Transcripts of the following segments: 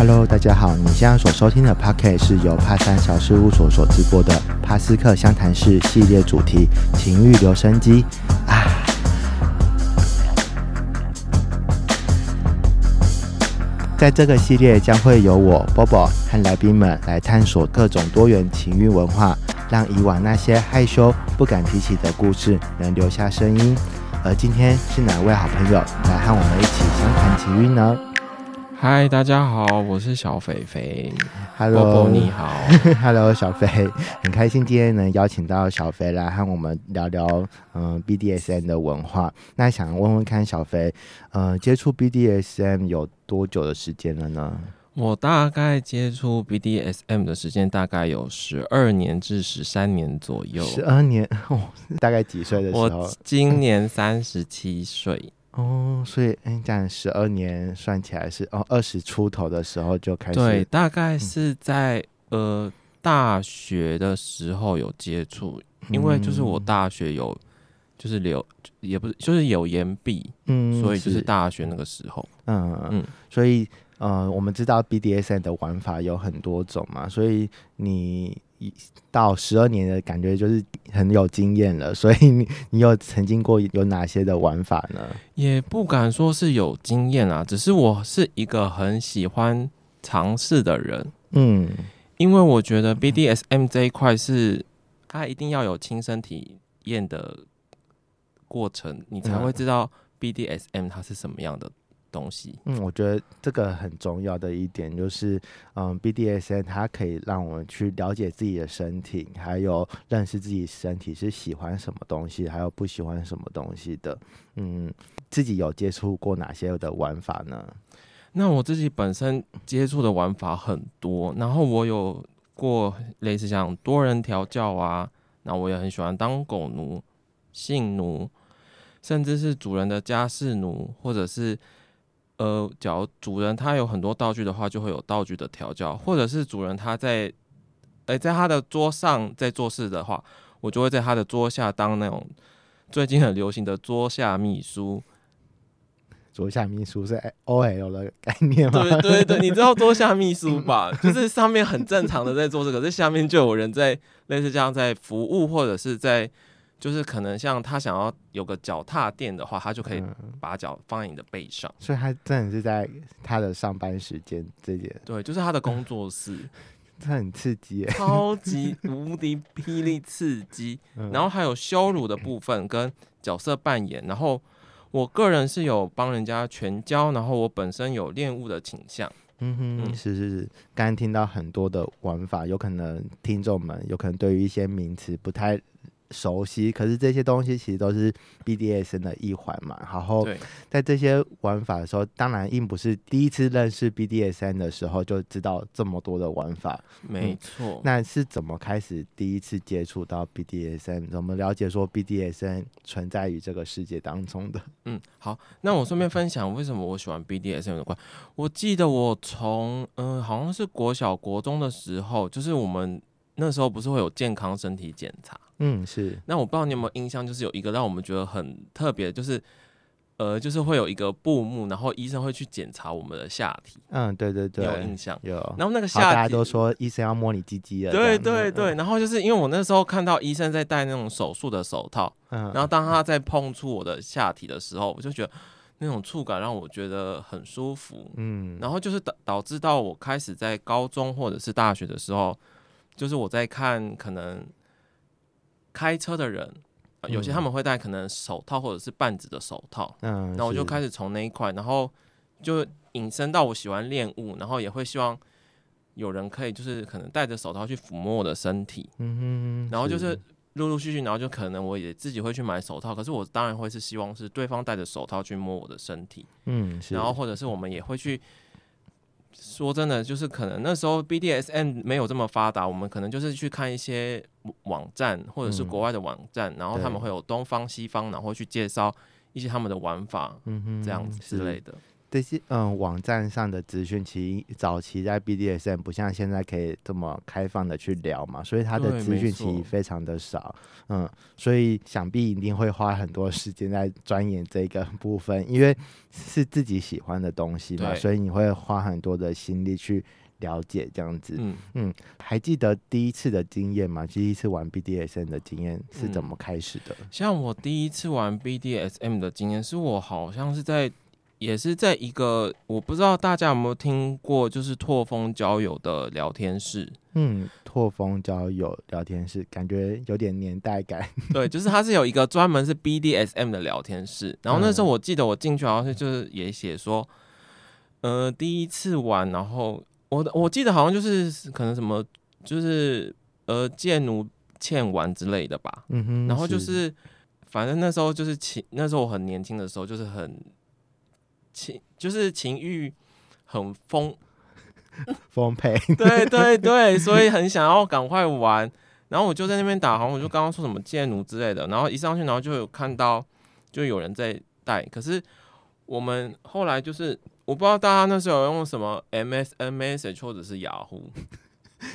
Hello，大家好，你现在所收听的 Pocket 是由帕山小事务所所直播的帕斯克湘潭市系列主题情欲留声机啊。在这个系列将会由我 Bobo 和来宾们来探索各种多元情欲文化，让以往那些害羞不敢提起的故事能留下声音。而今天是哪位好朋友来和我们一起相谈情欲呢？嗨，大家好，我是小肥肥。Hello，你好。Hello，小肥，很开心今天能邀请到小肥来和我们聊聊嗯、BDSM 的文化。那想问问看，小肥，呃，接触 BDSM 有多久的时间了呢？我大概接触 BDSM 的时间大概有十二年至十三年左右。十二年哦，大概几岁的时候我？今年三十七岁。哦，所以哎，这样十二年算起来是哦，二十出头的时候就开始。对，大概是在、呃大学的时候有接触，因为就是我大学有就是留也不是就是有延毕，嗯，所以就是大学那个时候。嗯嗯嗯，所以呃，我们知道 BDSN 的玩法有很多种嘛，所以你一到十二年的感觉就是很有经验了。所以你你有曾经过有哪些的玩法呢？也不敢说是有经验啊，只是我是一个很喜欢尝试的人，嗯因为我觉得 BDSM 这一块是它一定要有亲身体验的过程，你才会知道 BDSM 它是什么样的东西。嗯，我觉得这个很重要的一点就是，嗯，BDSN 它可以让我们去了解自己的身体，还有认识自己身体是喜欢什么东西，还有不喜欢什么东西的。嗯，自己有接触过哪些的玩法呢？那我自己本身接触的玩法很多，然后我有过类似像多人调教啊，那我也很喜欢当狗奴、性奴，甚至是主人的家事奴，或者是呃，假如主人他有很多道具的话，就会有道具的调教，或者是主人他在诶、在他的桌上在做事的话，我就会在他的桌下当那种最近很流行的桌下秘书。桌下秘书是 O L 的概念吗？对对对，你知道桌下秘书吧？就是上面很正常的在做这个，这下面就有人在类似这样在服务，或者是在就是可能像他想要有个脚踏垫的话，他就可以嗯把脚放在你的背上。所以他真的是在他的上班时间这点，对，就是他的工作室，这很刺激耶。超级无敌霹雳刺激。嗯然后还有羞辱的部分跟角色扮演，然后我个人是有帮人家全交，然后我本身有恋物的倾向。嗯哼，嗯是是是，刚刚听到很多的玩法，有可能听众们有可能对于一些名词不太熟悉，可是这些东西其实都是 BDSN 的一环嘛。然后对，在这些玩法的时候，当然并不是第一次认识 BDSN 的时候就知道这么多的玩法，没错。那是怎么开始第一次接触到 BDSN？怎么了解说 BDSN 存在于这个世界当中的？嗯，好，那我顺便分享为什么我喜欢 BDSN 的关。我记得我从嗯、呃好像是国小国中的时候，就是我们那时候不是会有健康身体检查。嗯，是，那我不知道你有没有印象，就是有一个让我们觉得很特别，就是呃，就是会有一个布幕，然后医生会去检查我们的下体，嗯，对对对，有印象？有。然后那个下体，家都说医生要摸你鸡鸡了。对对对，，然后就是因为我那时候看到医生在戴那种手术的手套，嗯，然后当他在碰触我的下体的时候，我就觉得那种触感让我觉得很舒服。嗯，然后就是导导致到我开始在高中或者是大学的时候，就是我在看可能开车的人，呃有些嗯。他们会戴可能手套或者是半指的手套，嗯，然后我就开始，从那一块，然后就引申到我喜欢练物，然后也会希望有人可以就是可能戴着手套去抚摸我的身体，嗯哼，然后就是。陆陆续续，然后就可能我也自己会去买手套，可是我当然会是希望是对方戴着手套去摸我的身体，嗯，是，然后或者是我们也会去。说真的，就是可能那时候 BDSM 没有这么发达，我们可能就是去看一些网站或者是嗯国外的网站，然后他们会有东方西方，然后去介绍一些他们的玩法，嗯哼，这样子之类。的。这些嗯网站上的资讯，其实早期在 BDSM 不像现在可以这么开放的去聊嘛，所以它的对资讯其实非常的少，嗯，所以想必一定会花很多时间在钻研这个部分，因为是自己喜欢的东西嘛，所以你会花很多的心力去了解这样子。嗯嗯，还记得第一次的经验吗？第一次玩 BDSM 的经验是怎嗯么开始的？像我第一次玩 BDSM 的经验，是我好像是在，也是在一个我不知道大家有没有听过，就是拓风交友的聊天室。嗯，拓风交友聊天室，感觉有点年代感。对，就是它是有一个专门是 BDSM 的聊天室。然后那时候我记得我进去好像是就是也写说，呃，第一次玩，然后我的我记得好像就是可能什么就是呃贱奴欠玩之类的吧。嗯哼，然后就是，反正那时候就是情，那时候我很年轻的时候，就是很情，就是情欲很丰，丰沛，对对对，所以很想要赶快玩。然后我就在那边打，好像我就刚刚说什么剑奴之类的，然后一上去，然后就有看到就有人在带，可是我们后来就是我不知道大家那时候有用什么 MSN Message 或者是雅虎，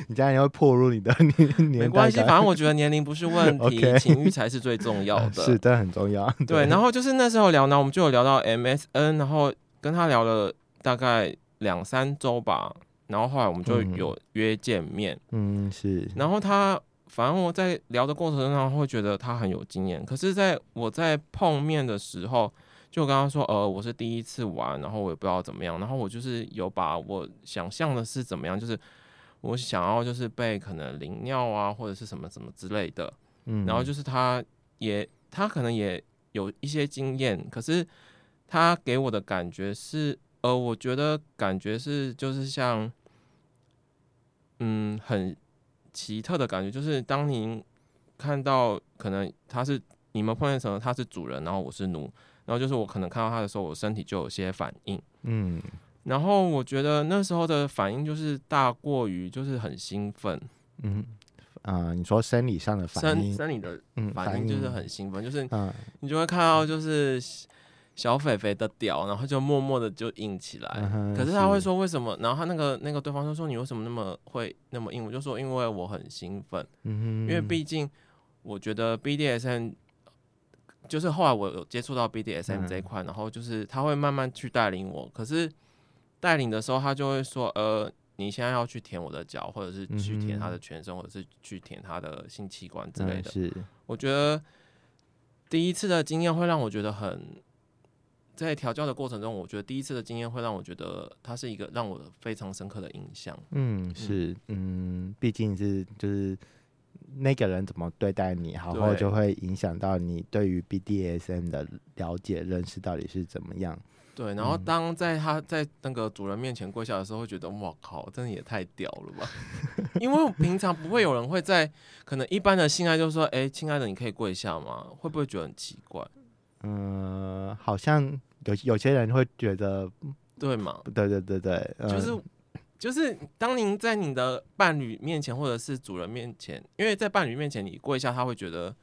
你这样也会破入你的 年年没关系，反正 我觉得年龄不是问题情欲才是最重要的。是，这很重要。对，然后就是那时候聊呢，我们就有聊到 MSN，然后跟他聊了大概两三周吧，然后后来我们就嗯有约见面，嗯，是，然后他反正我在聊的过程中会觉得他很有经验，可是在我在碰面的时候，就跟他说，呃，我是第一次玩，然后我也不知道怎么样，然后我就是有把我想象的是怎么样，就是我想要就是被可能淋尿啊或者是什么什么之类的，嗯，然后就是他也他可能也有一些经验，可是他给我的感觉是，呃，我觉得感觉是就是像，嗯，很奇特的感觉，就是当您看到可能他是你们碰见什么，他是主人，然后我是奴，然后就是我可能看到他的时候，我身体就有些反应。嗯然后我觉得那时候的反应就是大过于就是很兴奋，嗯啊，你说生理上的反应，生理的嗯，反应就是很兴奋，就是嗯你就会看到就是小肥肥的屌，然后就默默的就硬起来。嗯可是他会说为什么？然后他那个那个对方就说你为什么那么会那么硬？我就说因为我很兴奋，嗯哼，因为毕竟我觉得 BDSM 就是后来我有接触到 BDSM 这一块，然后就是他会慢慢去带领我。可是带领的时候，他就会说呃。你现在要去舔我的脚，或者是去舔他的全身，或者是去舔他的性器官之类的。嗯是，我觉得第一次的经验会让我觉得很，在调教的过程中，我觉得第一次的经验会让我觉得它是一个让我非常深刻的印象。嗯是，嗯，毕竟是就是那个人怎么对待你，然后就会影响到你对于 BDSM 的了解认识到底是怎么样。对，然后当在他在那个主人面前跪下的时候，会觉得哇靠，真的也太屌了吧！因为平常不会有人会在可能一般的性爱就说，哎，亲爱的，你可以跪下吗？会不会觉得很奇怪？嗯，好像有有些人会觉得，对吗？对对对对，嗯就是就是当您在你的伴侣面前或者是主人面前，因为在伴侣面前你跪下，他会觉得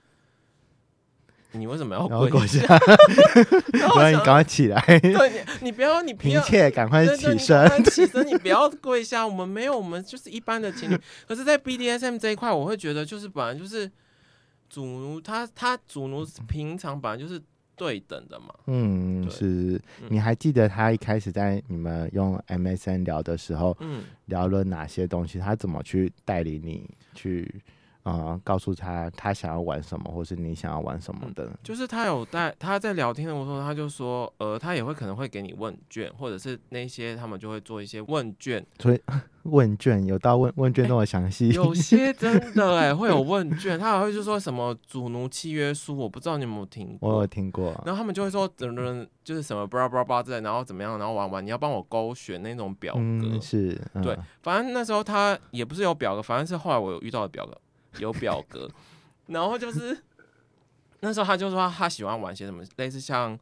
你为什么要跪下，不我然你赶快起来，对你，不要，你不嫔要。妾赶快起身起身，你不要跪下。我们没有，我们就是一般的情侣。可是，在 BDSM 这一块，我会觉得就是本来就是主奴，他他主奴平常本来就是对等的嘛。嗯，是。嗯你还记得他一开始在你们用 MSN 聊的时候，嗯，聊了哪些东西？他怎么去带领你去，呃，告诉他他想要玩什么，或是你想要玩什么的？就是他有在他在聊天的时候，他就说，呃，他也会可能会给你问卷，或者是那些他们就会做一些问卷，所以 问卷有到问问卷那么详细？有些真的哎、会有问卷，他还会就说什么主奴契约书，我不知道你有没有听我有。听过。然后他们就会说，等等，就是什么巴拉巴拉巴拉之类，然后怎么样，然后玩玩你要帮我勾选那种表格。嗯，是，嗯对，反正那时候他也不是有表格，反正是后来我有遇到的表格，有表格，然后就是那时候他就说他他喜欢玩些什么，类似像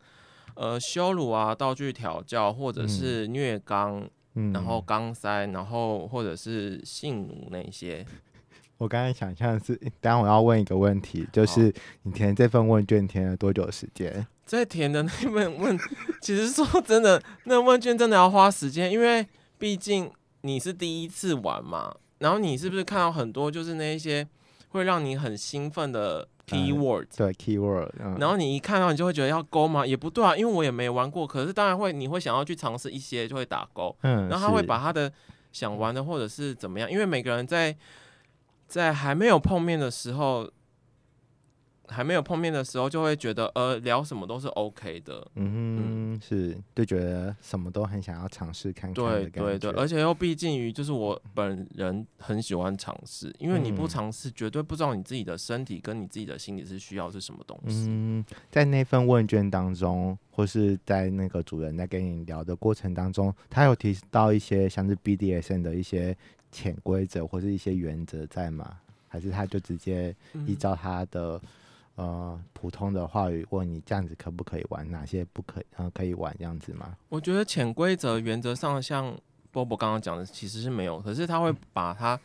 呃羞辱啊、道具调教，或者是虐肛，嗯然后肛塞，然后或者是性奴那些。我刚才想象是，当然我要问一个问题，就是你填这份问卷填了多久时间？在填的那份问，其实说真的，那问卷真的要花时间，因为毕竟你是第一次玩嘛。然后你是不是看到很多就是那一些会让你很兴奋的 keyword？对 keyword。然后你一看到你就会觉得要勾吗？也不对啊，因为我也没玩过。可是当然会，你会想要去尝试一些，就会打勾。嗯。然后他会把他的想玩的或者是怎么样，因为每个人在在还没有碰面的时候。还没有碰面的时候，就会觉得呃聊什么都是 OK 的，嗯，是就觉得什么都很想要尝试看看对对对，而且又毕竟于就是我本人很喜欢尝试，因为你不尝试，绝对不知道你自己的身体跟你自己的心理是需要是什么东西。嗯，在那份问卷当中，或是在那个主人在跟你聊的过程当中，他有提到一些像是 BDSN 的一些潜规则或是一些原则在吗？还是他就直接依照他的？呃，普通的话语问你这样子可不可以玩？哪些不可以？呃，可以玩这样子吗？我觉得潜规则原则上，像波波刚刚讲的，其实是没有。可是他会把他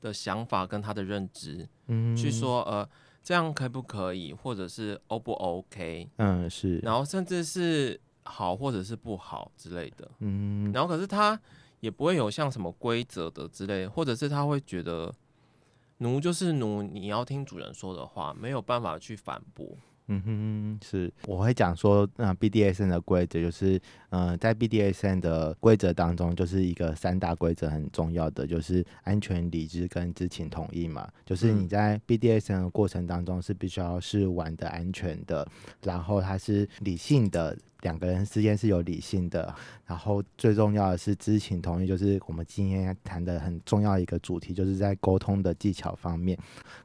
的想法跟他的认知，嗯，去说，呃，这样可不可以，或者是 O 不 OK？嗯，是。然后甚至是好或者是不好之类的，嗯。然后可是他也不会有像什么规则的之类，或者是他会觉得。奴就是奴，你要听主人说的话，没有办法去反驳。嗯哼，是，我会讲说，嗯，BDSN 的规则就是，嗯，在 BDSN 的规则当中，就是一个三大规则很重要的，就是安全、理智跟知情同意嘛。就是你在 BDSN 的过程当中是必须要是玩的安全的，然后它是理性的。两个人之间是有理性的，然后最重要的是知情同意，就是我们今天谈的很重要一个主题，就是在沟通的技巧方面。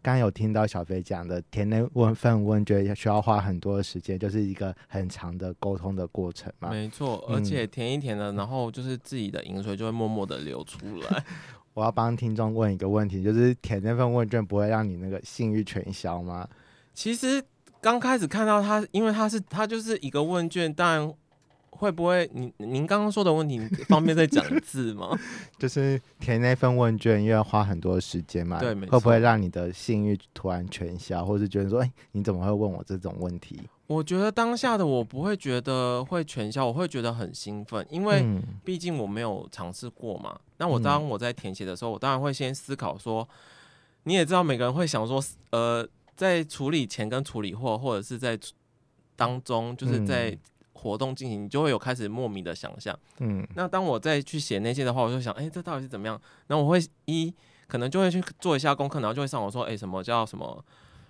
刚刚有听到小飞讲的，填那问份问卷需要花很多的时间，就是一个很长的沟通的过程嘛。没错，而且填一填的，然后就是自己的饮水就会默默的流出来。我要帮听众问一个问题，就是填那份问卷不会让你那个信誉全消吗？其实。刚开始看到他，因为他是他就是一个问卷，当然会不会？您您刚刚说的问题，方便再讲一次吗？就是填那份问卷，因为要花很多时间嘛，对，会不会让你的信誉突然全消，或是觉得说，哎，你怎么会问我这种问题？我觉得当下的我不会觉得会全消，我会觉得很兴奋，因为毕竟我没有尝试过嘛。那我当我在填写的时候，我当然会先思考说，你也知道，每个人会想说，呃。在处理前跟处理后，或者是在当中，就是在活动进行，你就会有开始莫名的想象。嗯，那当我再去写那些的话，我就想，哎，这到底是怎么样？然后我会一可能就会去做一下功课，然后就会上网说，哎，什么叫什么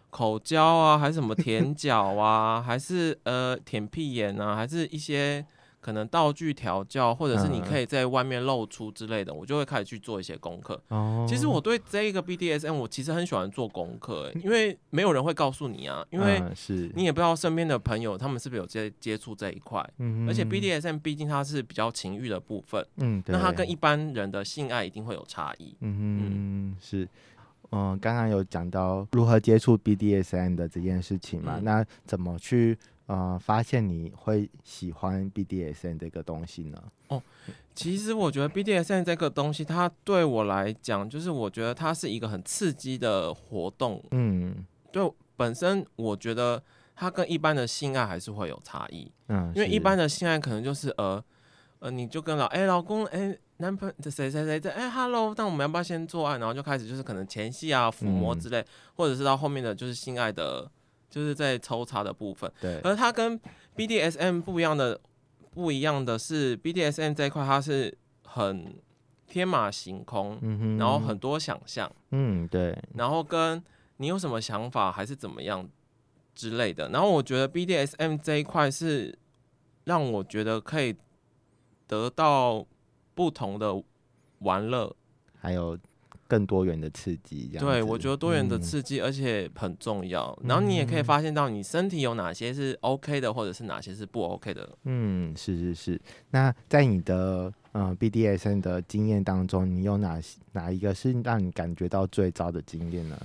口交啊，还是什么舔脚啊，还是呃舔屁眼啊，还是一些。可能道具调教，或者是你可以在外面露出之类的，我就会开始去做一些功课。哦，其实我对这一个 BDSM，我其实很喜欢做功课，因为没有人会告诉你啊，因为是你也不知道身边的朋友他们是不是有接接触这一块。嗯而且 BDSM 毕竟它是比较情欲的部分，嗯，那它跟一般人的性爱一定会有差异。嗯嗯，是，嗯，刚刚有讲到如何接触 BDSM 的这件事情嘛，那怎么去？呃，发现你会喜欢 BDSN 这个东西呢？哦，其实我觉得 BDSN 这个东西，它对我来讲，就是我觉得它是一个很刺激的活动。嗯，对，本身我觉得它跟一般的性爱还是会有差异。嗯，因为一般的性爱可能就是呃呃，你就跟老哎老公哎男朋友谁谁谁在哎 hello，但我们要不要先做爱？然后就开始就是可能前戏啊、抚摸之类，或者是到后面的就是性爱的。就是在抽查的部分，对。而它跟 BDSM 不一样的，不一样的是 BDSM 这一块，它是很天马行空，嗯哼，然后很多想象，嗯，对。然后跟你有什么想法还是怎么样之类的。然后我觉得 BDSM 这一块是让我觉得可以得到不同的玩乐，还有。更多元的刺激，这样对我觉得多元的刺激，而且很重要。然后你也可以发现到你身体有哪些是 OK 的，或者是哪些是不 OK 的。嗯，是是是。那在你的呃 BDSN 的经验当中，你有哪哪一个是让你感觉到最糟的经验呢？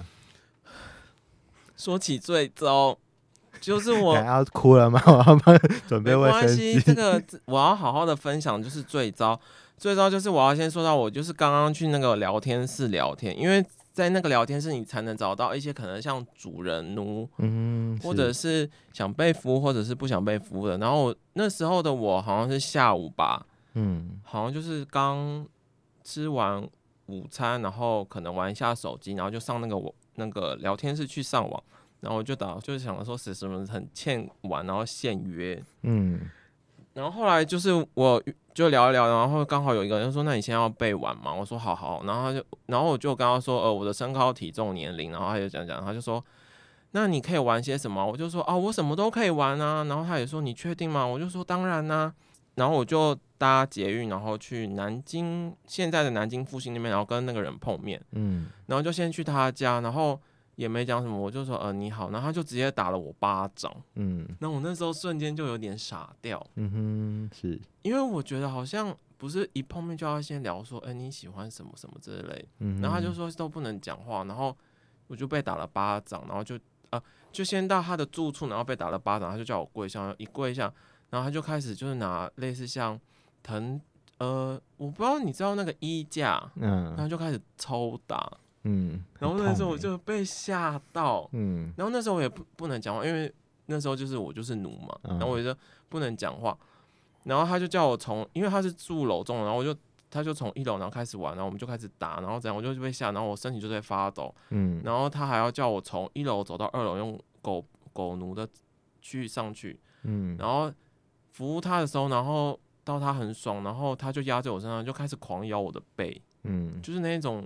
说起最糟，就是我要哭了吗？我要帮准备卫生巾。这个我要好好的分享，就是最糟。最糟就是我要先说到，我就是刚刚去那个聊天室聊天，因为在那个聊天室，你才能找到一些可能像主人奴，嗯，或者是想被服务，或者是不想被服务的。然后那时候的我好像是下午吧，嗯。好像就是刚吃完午餐，然后可能玩一下手机，然后就上那个我那个聊天室去上网，然后我就打就是想说是什么很欠玩，然后现约，嗯。然后后来就是我就聊一聊，然后刚好有一个人说：“那你现在要背完吗？”我说：“好好。”然后他就，然后我就跟他说：“呃，我的身高、体重、年龄。”然后他就讲讲，他就说：“那你可以玩些什么？”我就说：“啊，我什么都可以玩啊。”然后他也说：“你确定吗？”我就说：“当然啦、然后我就搭捷运，然后去南京现在的南京复兴那边，然后跟那个人碰面，嗯然后就先去他家，然后也没讲什么，我就说：“呃，你好。”然后他就直接打了我巴掌，嗯。那我那时候瞬间就有点傻掉。嗯哼，是，因为我觉得好像不是一碰面就要先聊说，哎、你喜欢什么什么之类，嗯，然后他就说都不能讲话，然后我就被打了巴掌，然后就啊就先到他的住处，然后被打了巴掌，他就叫我跪下，一跪下，然后他就开始就是拿类似像藤呃，我不知道你知道那个衣架，嗯。然嗯后就开始抽打，嗯，然后那时候我就被吓到，嗯。然后那时候我也不不能讲话，因为那时候就是我就是奴嘛，嗯然后我就不能讲话，然后他就叫我从，因为他是住楼中，然后我就他就从一楼然后开始玩，然后我们就开始打，然后这样我就被吓，然后我身体就在发抖，嗯。然后他还要叫我从一楼走到二楼，用狗狗奴的去上去，嗯。然后服务他的时候，然后到他很爽，然后他就压在我身上，就开始狂咬我的背，嗯，就是那种，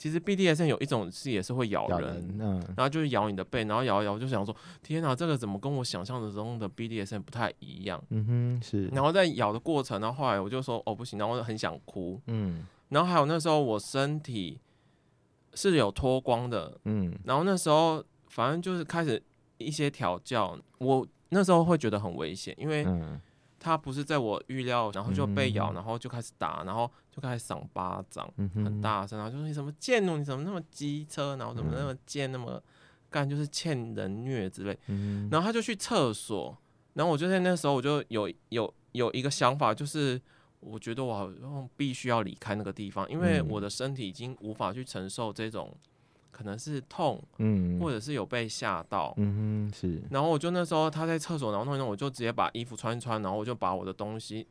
其实 BDSM 有一种是也是会咬人咬人，嗯然后就是咬你的背，然后咬一咬，我就想说，天哪，这个怎么跟我想象的中的 BDSM 不太一样？嗯哼，是，然后在咬的过程，然后后来我就说，哦不行，然后我很想哭。嗯然后还有那时候我身体是有脱光的，嗯然后那时候反正就是开始一些调教，我那时候会觉得很危险，因为嗯他不是在我预料，然后就被咬，嗯然后就开始打，然后就开始赏巴掌。很大声，然后就说你怎么贱奴，你怎么那么机车，然后怎么那么贱，那么干，就是欠人虐之类。嗯，然后他就去厕所，然后我就在那时候我就有有有一个想法，就是我觉得我好像必须要离开那个地方，因为嗯我的身体已经无法去承受这种可能是痛，嗯或者是有被吓到。嗯哼是，然后我就那时候他在厕所，然后弄一弄，我就直接把衣服穿一穿，然后我就把我的东西。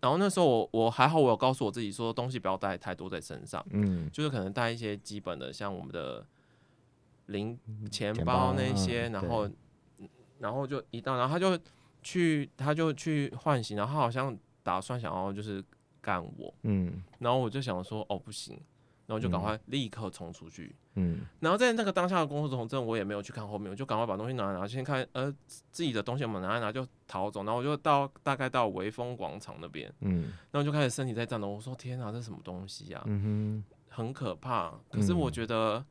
然后那时候我我还好，我有告诉我自己说东西不要带太多在身上，嗯就是可能带一些基本的，像我们的零钱钱包包那些，嗯然后然后就一到，然后他就去他就去唤醒，然后他好像打算想要就是干我，嗯然后我就想说哦不行，然后就赶嗯快立刻冲出去。嗯然后在那个当下的工作中，真的我也没有去看后面，我就赶快把东西拿拿，先看呃自己的东西我们拿一拿就逃走，然后我就到大概到微风广场那边，嗯然后就开始身体在颤抖，我说天哪，这是什么东西啊？嗯很可怕。可是我嗯觉得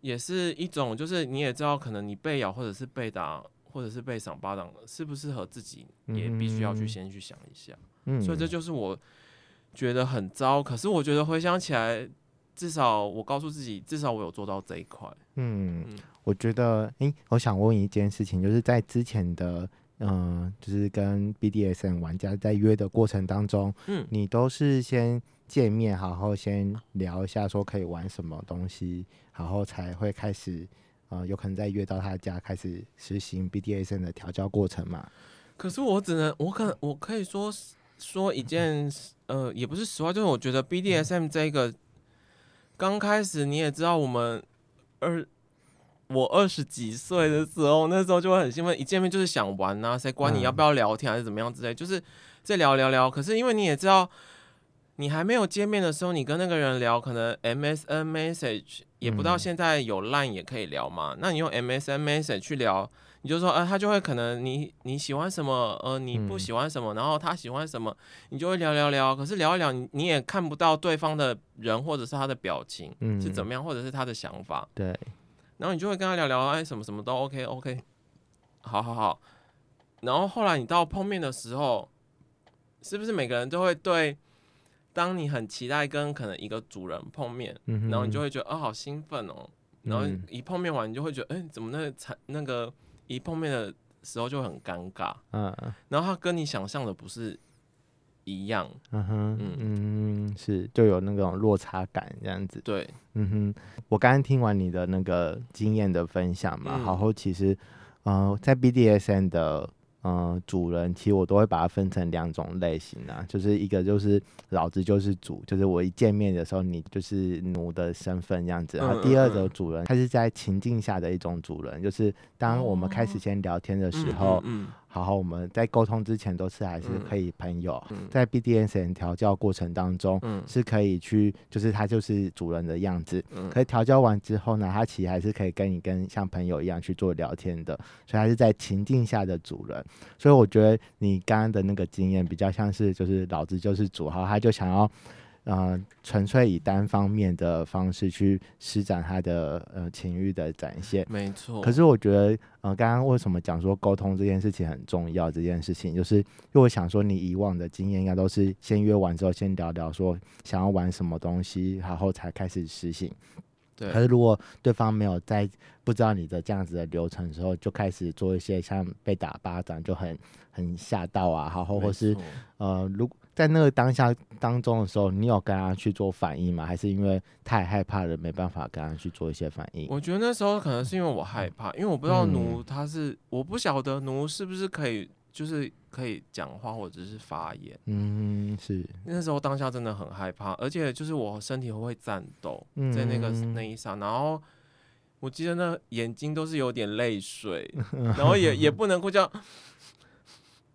也是一种，就是你也知道，可能你被咬或者是被打或者是被赏巴掌，适不适合自己，也必须要去嗯先去想一下。嗯，所以这就是我觉得很糟。可是我觉得回想起来，至少我告诉自己，至少我有做到这一块。嗯嗯，我觉得，诶，我想问一件事情，就是在之前的，嗯、就是跟 BDSM 玩家在约的过程当中，嗯，你都是先见面，好好先聊一下，说可以玩什么东西，然后才会开始，呃，有可能再约到他家开始实行 BDSM 的调教过程嘛？可是我只能，我可我可以说说一件，呃，也不是实话，就是我觉得 BDSM 这个刚开始你也知道，我们二我二十几岁的时候，那时候就会很兴奋，一见面就是想玩呐、谁管你嗯要不要聊天还是怎么样之类，就是在聊聊聊。可是因为你也知道，你还没有见面的时候，你跟那个人聊，可能 MSN message 也不到嗯现在有 Line 也可以聊嘛，那你用 MSN message 去聊。你就说，呃，他就会可能你你喜欢什么，呃，你不嗯喜欢什么，然后他喜欢什么，你就会聊聊聊。可是聊一聊，你你也看不到对方的人或者是他的表情嗯，是怎么样，或者是他的想法，对，然后你就会跟他聊聊，哎，什么什么都 OK OK，好好好。然后后来你到碰面的时候，是不是每个人都会对？当你很期待跟可能一个主人碰面，嗯，然后你就会觉得哦，好兴奋哦。然后嗯一碰面完，你就会觉得，哎、怎么那个才那个一碰面的时候就很尴尬。嗯然后他跟你想象的不是一样。嗯哼，嗯嗯，是就有那种落差感这样子。对，嗯哼，我刚刚听完你的那个经验的分享嘛，嗯然后其实，呃，在 BDSN 的呃主人，其实我都会把它分成两种类型啊，就是一个就是老子就是主，就是我一见面的时候你就是奴的身份这样子，然后嗯第二嗯嗯。种主人，他是在情境下的一种主人，就是当我们开始哦。先聊天的时嗯候，嗯好好我们在沟通之前都是还是嗯可以朋友，嗯在 BDSN 调教过程当中。嗯是可以去，就是他就是主人的样子，嗯可是调教完之后呢，他其实还是可以跟你跟像朋友一样去做聊天的，所以他是在情境下的主人。所以我觉得你刚刚的那个经验比较像是，就是老子就是主，然后他就想要。呃，纯粹以单方面的方式去施展他的呃情欲的展现，没错。可是我觉得，呃，刚刚为什么讲说沟通这件事情很重要？这件事情，就是因为我想说，你以往的经验应该都是先约完之后，先聊聊说想要玩什么东西，然后才开始实行。对可是如果对方没有在不知道你的这样子的流程的时候，就开始做一些像被打巴掌就很很吓到啊，然后或没是呃，如在那个当下当中的时候，你有跟他去做反应吗？还是因为太害怕了，没办法跟他去做一些反应？我觉得那时候可能是因为我害怕，因为我不知道嗯奴他是，我不晓得奴是不是可以，就是可以讲话或者是发言。嗯，是，那时候当下真的很害怕，而且就是我身体会颤抖，在那个嗯那一刹，然后我记得那眼睛都是有点泪水，然后也也不能够叫，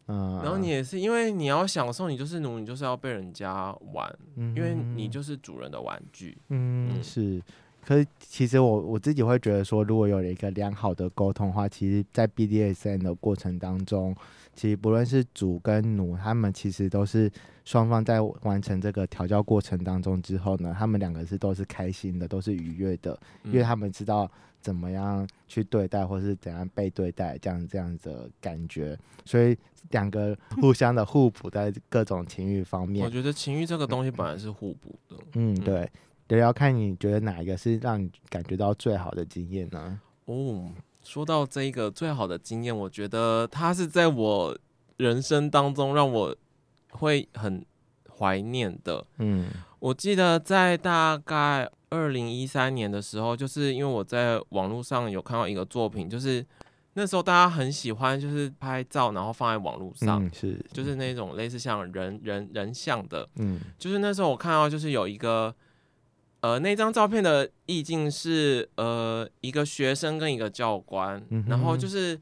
嗯，然后你也是因为你要享受，你就是奴，你就是要被人家玩，嗯，因为你就是主人的玩具。嗯嗯是。可是其实我我自己会觉得说，如果有了一个良好的沟通的话，其实，在 BDSN 的过程当中，其实不论是主跟奴，他们其实都是双方在完成这个调教过程当中之后呢，他们两个是都是开心的，都是愉悦的，因为嗯他们知道怎么样去对待，或是怎样被对待，这样这样子的感觉，所以两个互相的互补，在各种情欲方面我，觉得情欲这个东西本来是互补的。嗯，嗯对。聊聊看，你觉得哪一个是让你感觉到最好的经验呢？哦，说到这个最好的经验，我觉得它是在我人生当中让我会很怀念的。嗯我记得在大概二零一三年的时候，就是因为我在网络上有看到一个作品，就是那时候大家很喜欢，就是拍照然后放在网络上，嗯是，就是那种类似像人人人像的，嗯就是那时候我看到就是有一个，呃，那张照片的意境是呃一个学生跟一个教官，嗯然后就是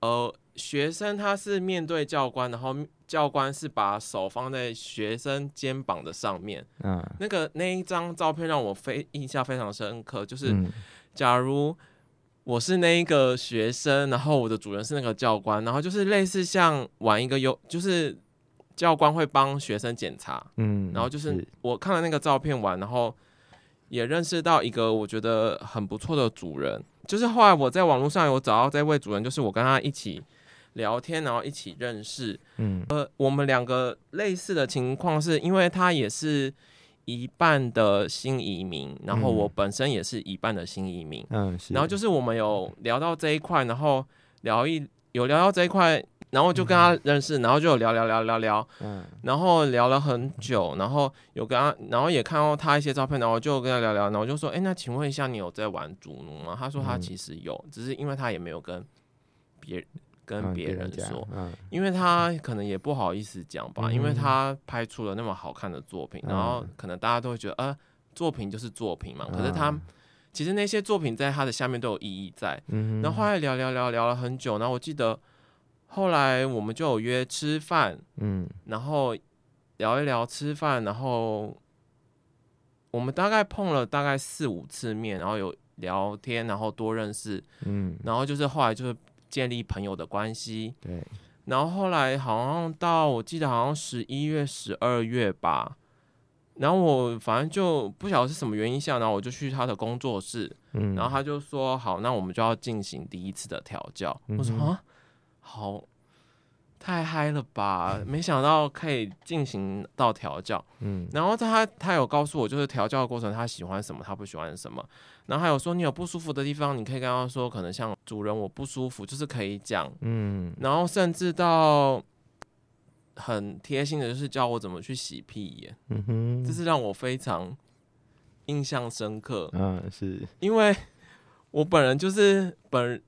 呃学生他是面对教官，然后教官是把手放在学生肩膀的上面。嗯那个那一张照片让我非印象非常深刻，就是嗯假如我是那一个学生，然后我的主人是那个教官，然后就是类似像玩一个游，就是教官会帮学生检查，嗯，然后就是。我看了那个照片完，然后也认识到一个我觉得很不错的主人。就是后来我在网络上有找到这位主人，就是我跟他一起聊天，然后一起认识。嗯。呃，我们两个类似的情况是因为他也是一半的新移民，然后我嗯。本身也是一半的新移民，嗯，然后就是我们有聊到这一块，然后聊一有聊到这一块，然后就跟他认识，然后就有聊聊聊聊聊，嗯。然后聊了很久，然后有跟他，然后也看到他一些照片，然后就跟他聊聊，然后就说，哎，那请问一下，你有在玩主奴吗？他说他嗯其实有，只是因为他也没有跟别跟嗯别人讲说，嗯因为他可能也不好意思讲吧，因为嗯他拍出了那么好看的作品，然后嗯可能大家都会觉得，呃，作品就是作品嘛，可是他嗯其实那些作品在他的下面都有意义在。嗯，然后后来聊聊聊聊了很久，然后我记得后来我们就有约吃饭，嗯。然后聊一聊吃饭，然后我们大概碰了大概四五次面，然后有聊天，然后多认识，嗯。然后就是后来就是建立朋友的关系，对，然后后来好像到我记得好像十一月、十二月吧，然后我反正就不晓得是什么原因下，然后我就去他的工作室，嗯，然后他就说好，那我们就要进行第一次的调教。我说啊，好，太嗨了吧！没想到可以进行到调教。嗯然后他他有告诉我，就是调教的过程他喜欢什么，他不喜欢什么。然后还有说你有不舒服的地方，你可以跟他说，可能像主人我不舒服，就是可以讲。嗯然后甚至到很贴心的，就是教我怎么去洗屁眼，嗯哼，这是让我非常印象深刻。嗯是，因为我本人就是本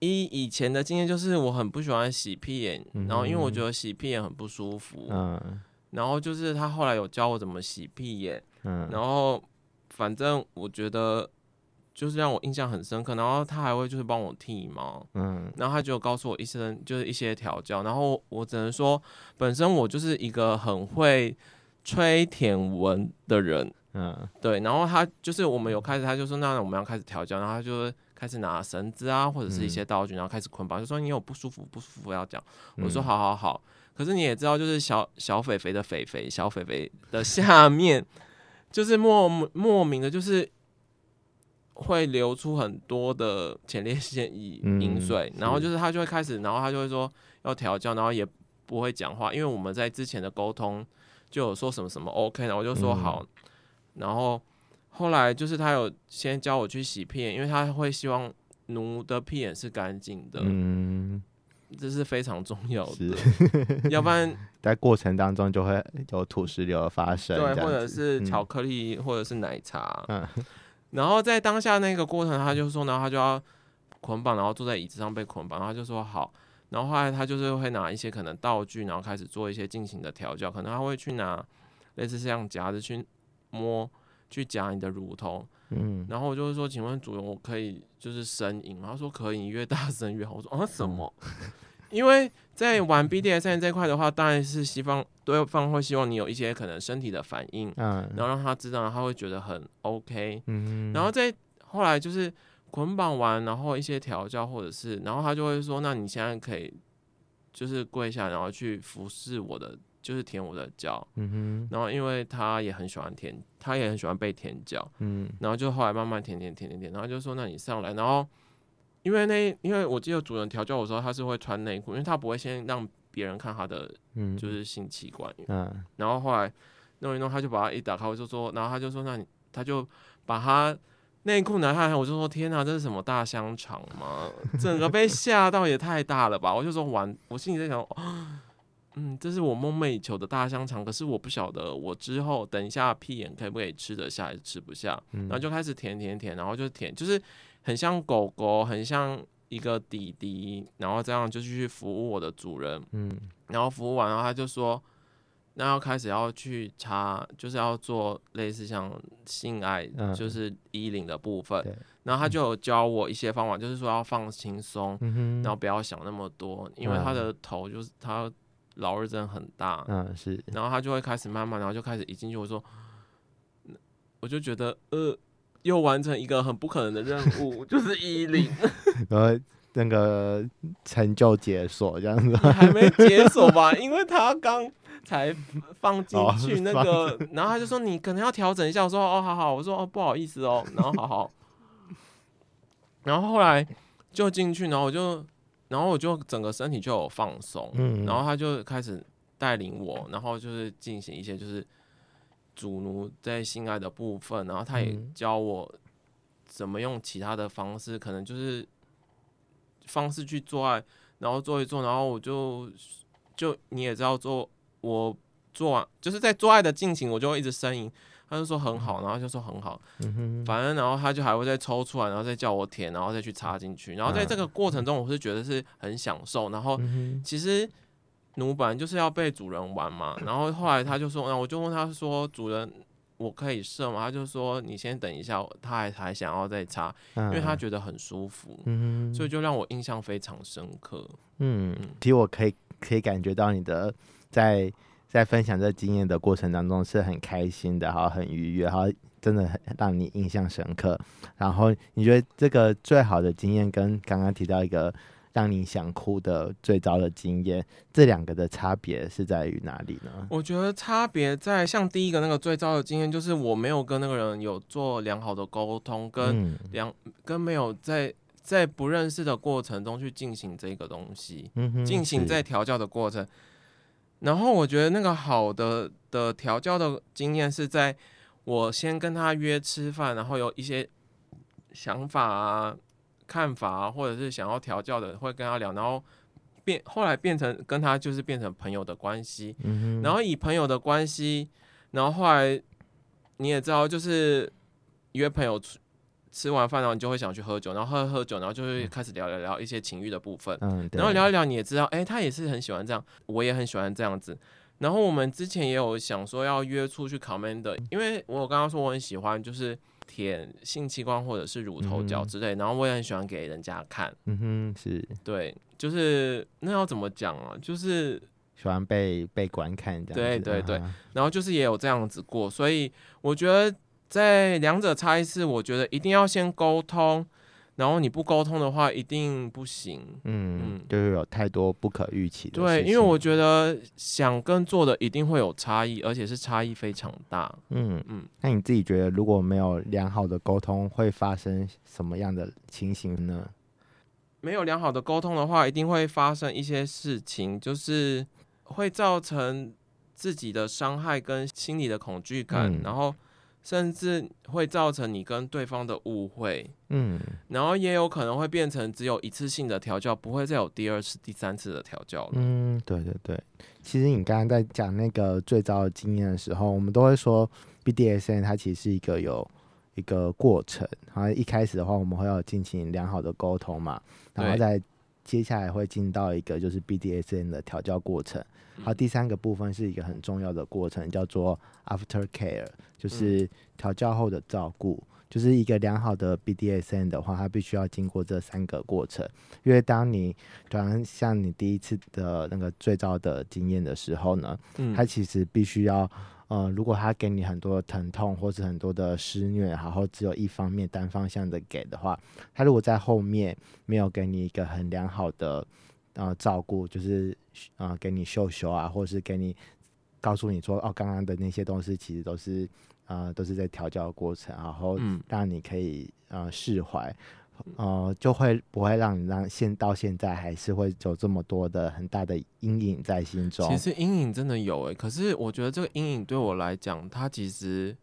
以以前的经验，就是我很不喜欢洗屁眼，嗯然后因为我觉得洗屁眼很不舒服，嗯。然后就是他后来有教我怎么洗屁眼，嗯，然后反正我觉得就是让我印象很深刻，然后他还会就是帮我剃毛，嗯。然后他就告诉我一些就是一些调教，然后我只能说本身我就是一个很会吹舔文的人，嗯。对，然后他就是我们有开始，他就说那我们要开始调教，然后他就开始拿绳子啊或者是一些道具，然后开始捆绑，就说你有不舒服不舒服要讲，我说嗯。好好好，可是你也知道，就是小小肥肥的肥肥小肥肥的下面，就是莫莫名的，就是会流出很多的前列腺饮嗯饮水，然后就是他就会开始，然后他就会说要调教，然后也不会讲话，因为我们在之前的沟通就有说什么什么 OK，然后我就说嗯。好，然后后来就是他有先教我去洗屁眼，因为他会希望奴的屁眼是干净的，嗯。这是非常重要的，要不然 在过程当中就会有土石流的发生，对，或者是巧克力，或者是奶茶，嗯。然后在当下那个过程，他就说，然后他就要捆绑，然后坐在椅子上被捆绑，然后他就说好，然后后来他就是会拿一些可能道具，然后开始做一些进行的调教，可能他会去拿类似像夹子去摸，去夹你的乳头，嗯然后我就会说，请问主人，我可以就是呻吟吗？他说可以，你越大声越好。我说啊什么？因为在玩 BDSM 这块的话，当然是西方对方会希望你有一些可能身体的反应，嗯然后让他知道，他会觉得很 OK。嗯，然后再后来就是捆绑完，然后一些调教或者是，然后他就会说，那你现在可以就是跪下，然后去服侍我的，就是舔我的脚。嗯哼然后因为他也很喜欢舔，他也很喜欢被舔脚，嗯然后就后来慢慢舔舔舔舔舔，然后就说那你上来，然后因为那因为我记得主人调教我的时候，他是会穿内裤，因为他不会先让别人看他的嗯就是性器官，嗯然后后来弄一弄，他就把它一打开，我就说，然后他就说那你他就把他内裤拿下来，我就说天哪，这是什么大香肠吗？整个被吓到也太大了吧！我就说完，我心里在想。哦嗯，这是我梦寐以求的大香肠，可是我不晓得我之后等一下屁眼可不可以吃得下，还是吃不下。嗯然后就开始舔舔舔，然后就舔，就是很像狗狗，很像一个弟弟，然后这样就去服务我的主人，嗯。然后服务完，然后他就说，那要开始要去插，就是要做类似像性爱，嗯。就是衣领的部分，然后他就有教我一些方法，就是说要放轻松，嗯，然后不要想那么多，因为他嗯。的头就是他老二真的很大，嗯是。然后他就会开始慢慢，然后就开始一进去，我说，我就觉得呃，又完成一个很不可能的任务，就是衣领，然后那个成就解锁这样子，还没解锁吧？因为他刚才放进哦去那个，然后他就说你可能要调整一下，我说哦好好，我说哦不好意思哦，然后好好，然后后来就进去，然后我就，然后我就整个身体就有放松，嗯然后他就开始带领我，然后就是进行一些就是主奴在性爱的部分，然后他也嗯。教我怎么用其他的方式，可能就是方式去做爱，然后做一做，然后我就就你也知道做我做完就是在做爱的进行，我就会一直呻吟，他就说很好，然后就说很好，嗯反正然后他就还会再抽出来，然后再叫我舔，然后再去插进去，然后在这个过程中，我是觉得是很享受，然后嗯其实奴本来就是要被主人玩嘛，然后后来他就说，那我就问他说，主人我可以射吗？他就说你先等一下，他还还想要再插，因为他嗯觉得很舒服，嗯哼。所以就让我印象非常深刻。嗯嗯，其实我可以可以感觉到你的在在分享这经验的过程当中是很开心的，哈很愉悦，然后真的很让你印象深刻。然后你觉得这个最好的经验跟刚刚提到一个让你想哭的最糟的经验，这两个的差别是在于哪里呢？我觉得差别在像第一个那个最糟的经验，就是我没有跟那个人有做良好的沟通，跟嗯良跟没有在在不认识的过程中去进行这个东西。进行在调教的过程。然后我觉得那个好的的调教的经验是在我先跟他约吃饭，然后有一些想法啊、看法啊，或者是想要调教的，会跟他聊，然后变后来变成跟他就是变成朋友的关系，嗯，然后以朋友的关系，然后后来你也知道，就是约朋友吃吃完饭，然后你就会想去喝酒，然后喝喝酒，然后就会开始聊聊聊一些情欲的部分，嗯，对然后聊一聊，你也知道，哎、他也是很喜欢这样，我也很喜欢这样子。然后我们之前也有想说要约出去 command，因为我有刚刚说我很喜欢就是舔性器官或者是乳头角嗯之类，然后我也很喜欢给人家看。嗯哼，是对，就是那要怎么讲啊？就是喜欢被被观看这样子，对对对啊然后就是也有这样子过，所以我觉得在两者差异是，我觉得一定要先沟通，然后你不沟通的话一定不行。嗯嗯，就是有太多不可预期的对，因为我觉得想跟做的一定会有差异，而且是差异非常大。嗯嗯，那你自己觉得如果没有良好的沟通，会发生什么样的情形呢？没有良好的沟通的话，一定会发生一些事情，就是会造成自己的伤害跟心理的恐惧感，嗯然后甚至会造成你跟对方的误会。嗯然后也有可能会变成只有一次性的调教，不会再有第二次、第三次的调教了。嗯，对对对。其实你刚刚在讲那个最早的经验的时候，我们都会说 BDSN 它其实是一个有一个过程，然后一开始的话，我们会有进行良好的沟通嘛，然后对再接下来会进到一个就是 BDSN 的调教过程，好，第三个部分是一个很重要的过程，叫做 after care，就是调教后的照顾。就是一个良好的 BDSN 的话，它必须要经过这三个过程，因为当你突然像你第一次的那个最早的经验的时候呢，嗯。它其实必须要，呃，如果他给你很多疼痛或是很多的施虐，然后只有一方面单方向的给的话，他如果在后面没有给你一个很良好的呃照顾，就是呃给你秀秀啊，或是给你告诉你说哦，刚刚的那些东西其实都是呃都是在调教的过程，然后嗯让你可以呃释怀。呃，就会不会让你让现到现在还是会有这么多的很大的阴影在心中。其实阴影真的有诶，可是我觉得这个阴影对我来讲，它其实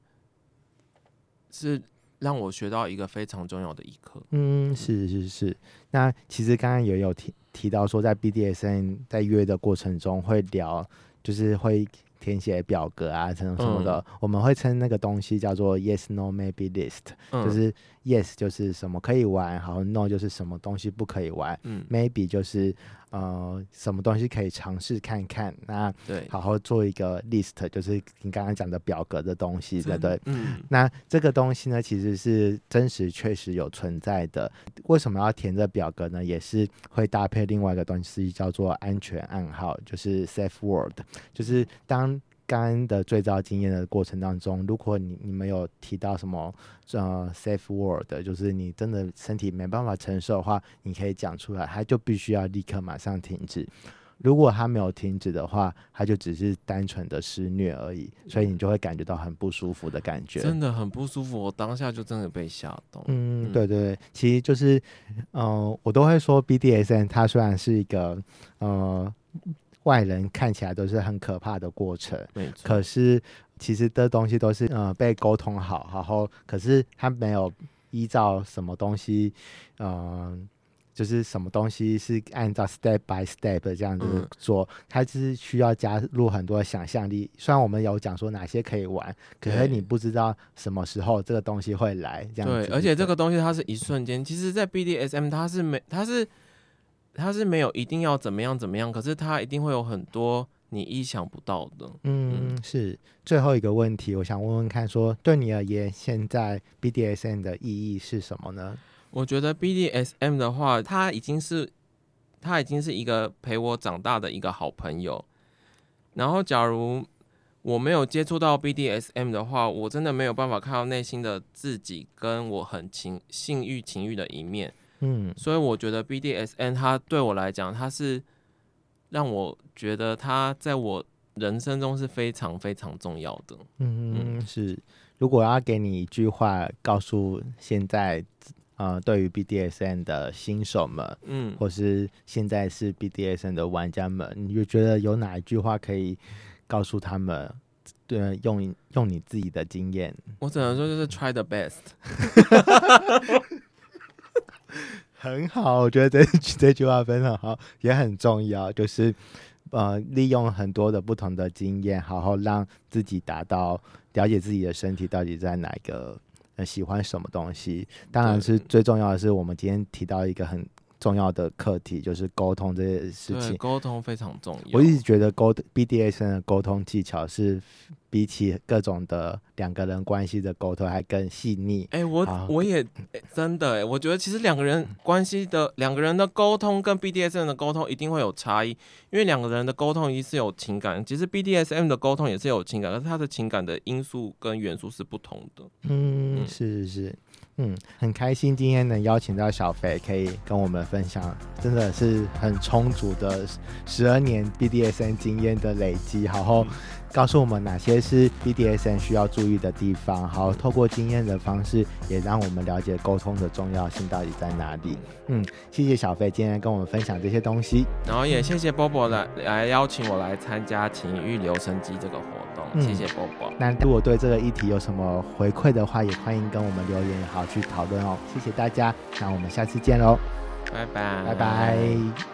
是让我学到一个非常重要的一课。嗯，是是是。那其实刚刚也有提提到说，在 BDSN 在约的过程中会聊，就是会填写表格啊，什么什么的。我们会称那个东西叫做 Yes No Maybe List，、嗯，就是 Yes 就是什么可以玩，好 No 就是什么东西不可以玩嗯，，Maybe 就是呃什么东西可以尝试看看。那对，好好做一个 list，就是你刚刚讲的表格的东西，对不对？嗯，那这个东西呢，其实是真实确实有存在的。为什么要填这表格呢？也是会搭配另外一个东西，叫做安全暗号，就是 safe word。就是当刚刚的最早经验的过程当中，如果你你们有提到什么呃 safe word，就是你真的身体没办法承受的话，你可以讲出来，它就必须要立刻马上停止。如果它没有停止的话，它就只是单纯的施虐而已，所以你就会感觉到很不舒服的感觉。真的很不舒服，我当下就真的被吓到。嗯，嗯对对对，其实就是，呃，我都会说 BDSN 它虽然是一个呃外人看起来都是很可怕的过程，没错，可是其实这东西都是呃被沟通好，然后可是他没有依照什么东西，呃。就是什么东西是按照 step by step 这样子嗯做，它就是需要加入很多想象力。虽然我们有讲说哪些可以玩，可是你不知道什么时候这个东西会来，这样子。对，而且这个东西它是一瞬间，其实，在 BDSM 它是没，它是它是没有一定要怎么样怎么样，可是他一定会有很多你意想不到的。嗯，是最后一个问题，我想问问看说对你而言，现在 BDSM 的意义是什么呢？我觉得 BDSM 的话，它已经是它已经是一个陪我长大的一个好朋友。然后，假如我没有接触到 BDSM 的话，我真的没有办法看到内心的自己跟我很情性欲情欲的一面。嗯所以我觉得 BDSN 它对我来讲，它是让我觉得它在我人生中是非常非常重要的。嗯，是。如果要给你一句话，告诉现在呃对于 BDSN 的新手们，嗯，或是现在是 BDSN 的玩家们，你就觉得有哪一句话可以告诉他们？对，用用你自己的经验，我只能说就是 try the best。很好，我觉得这 这句话非常好，也很重要，就是呃，利用很多的不同的经验，好好让自己达到了解自己的身体到底在哪一个呃喜欢什么东西。当然是最重要的是，我们今天提到一个很。重要的课题就是沟通这些事情，沟通非常重要。我一直觉得沟 BDSN 的沟通技巧是比起各种的两个人关系的沟通还更细腻。哎，我我也真的哎，我觉得其实两个人关系的两个人的沟通跟 BDSN 的沟通一定会有差异，因为两个人的沟通一定是有情感，其实 BDSM 的沟通也是有情感，但是他的情感的因素跟元素是不同的。嗯，是是是。嗯，很开心今天能邀请到小肥，可以跟我们分享，真的是很充足的十二年 BDSN 经验的累积，然后告诉我们哪些是 BDSN 需要注意的地方，好，透过经验的方式，也让我们了解沟通的重要性到底在哪里。嗯，谢谢小飞今天跟我们分享这些东西，然后也谢谢波波来来邀请我来参加情欲留声机这个活动，谢谢波波。那如果对这个议题有什么回馈的话，也欢迎跟我们留言，好去讨论哦。谢谢大家，那我们下次见喽，拜拜，拜拜。